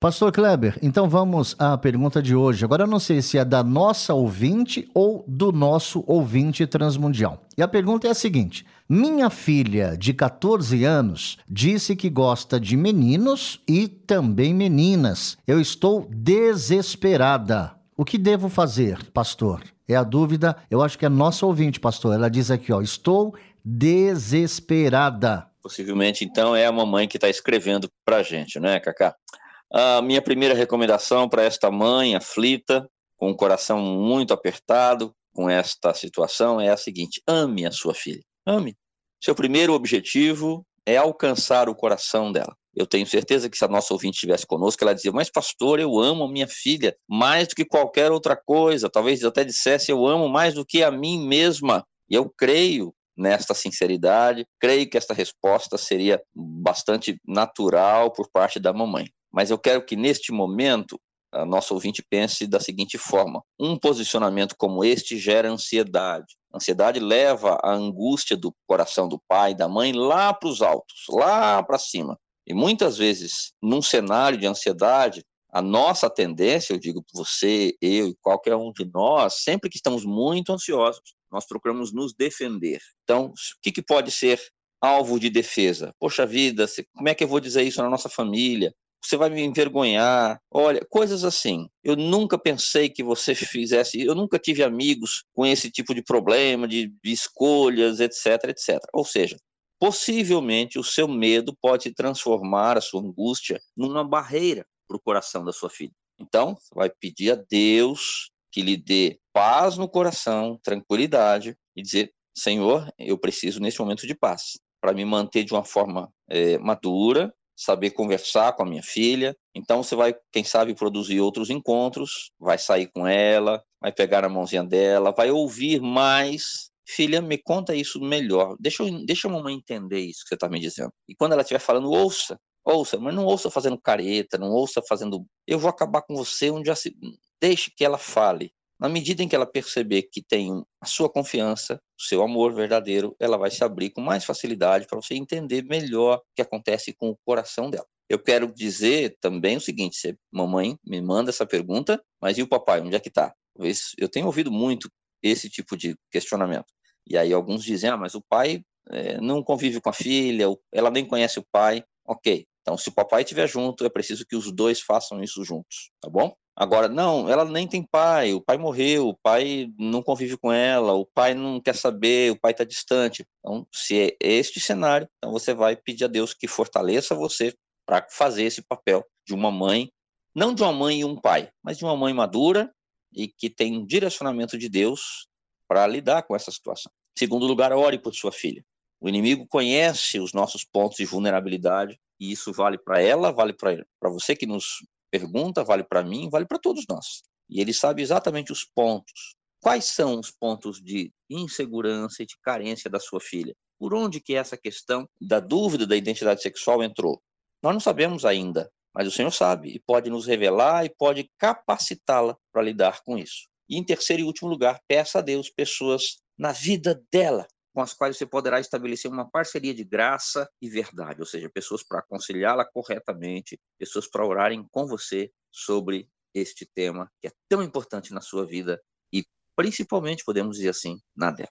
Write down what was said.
Pastor Kleber, então vamos à pergunta de hoje. Agora eu não sei se é da nossa ouvinte ou do nosso ouvinte transmundial. E a pergunta é a seguinte: Minha filha de 14 anos disse que gosta de meninos e também meninas. Eu estou desesperada. O que devo fazer, pastor? É a dúvida, eu acho que é nossa ouvinte, pastor. Ela diz aqui, ó, estou desesperada. Possivelmente, então, é a mamãe que está escrevendo para a gente, né, Cacá? A minha primeira recomendação para esta mãe aflita, com o coração muito apertado com esta situação, é a seguinte: ame a sua filha. Ame. Seu primeiro objetivo é alcançar o coração dela. Eu tenho certeza que se a nossa ouvinte estivesse conosco, ela dizia: Mas, pastor, eu amo a minha filha mais do que qualquer outra coisa. Talvez até dissesse: Eu amo mais do que a mim mesma. E eu creio nesta sinceridade, creio que esta resposta seria bastante natural por parte da mamãe. Mas eu quero que neste momento a nossa ouvinte pense da seguinte forma: um posicionamento como este gera ansiedade. A ansiedade leva a angústia do coração do pai, da mãe, lá para os altos, lá para cima. E muitas vezes, num cenário de ansiedade, a nossa tendência, eu digo você, eu e qualquer um de nós, sempre que estamos muito ansiosos, nós procuramos nos defender. Então, o que, que pode ser alvo de defesa? Poxa vida, como é que eu vou dizer isso na nossa família? Você vai me envergonhar. Olha, coisas assim. Eu nunca pensei que você fizesse, eu nunca tive amigos com esse tipo de problema, de, de escolhas, etc, etc. Ou seja, possivelmente o seu medo pode transformar a sua angústia numa barreira para o coração da sua filha. Então, você vai pedir a Deus que lhe dê paz no coração, tranquilidade, e dizer: Senhor, eu preciso nesse momento de paz, para me manter de uma forma é, madura, saber conversar com a minha filha. Então você vai, quem sabe, produzir outros encontros, vai sair com ela, vai pegar a mãozinha dela, vai ouvir mais. Filha, me conta isso melhor. Deixa, deixa a mamãe entender isso que você está me dizendo. E quando ela estiver falando, ouça. Ouça, mas não ouça fazendo careta, não ouça fazendo. Eu vou acabar com você onde já se. Deixe que ela fale. Na medida em que ela perceber que tem a sua confiança, o seu amor verdadeiro, ela vai se abrir com mais facilidade para você entender melhor o que acontece com o coração dela. Eu quero dizer também o seguinte: você, mamãe me manda essa pergunta, mas e o papai? Onde é que está? Eu tenho ouvido muito esse tipo de questionamento. E aí alguns dizem: ah, mas o pai é, não convive com a filha, ela nem conhece o pai. Ok, então se o papai estiver junto, é preciso que os dois façam isso juntos, tá bom? Agora, não, ela nem tem pai, o pai morreu, o pai não convive com ela, o pai não quer saber, o pai está distante. Então, se é este cenário, então você vai pedir a Deus que fortaleça você para fazer esse papel de uma mãe, não de uma mãe e um pai, mas de uma mãe madura e que tem um direcionamento de Deus para lidar com essa situação. Segundo lugar, ore por sua filha. O inimigo conhece os nossos pontos de vulnerabilidade e isso vale para ela, vale para você que nos pergunta vale para mim, vale para todos nós. E ele sabe exatamente os pontos. Quais são os pontos de insegurança e de carência da sua filha? Por onde que essa questão da dúvida da identidade sexual entrou? Nós não sabemos ainda, mas o Senhor sabe e pode nos revelar e pode capacitá-la para lidar com isso. E em terceiro e último lugar, peça a Deus pessoas na vida dela com as quais você poderá estabelecer uma parceria de graça e verdade, ou seja, pessoas para aconselhá-la corretamente, pessoas para orarem com você sobre este tema que é tão importante na sua vida e principalmente, podemos dizer assim, na dela.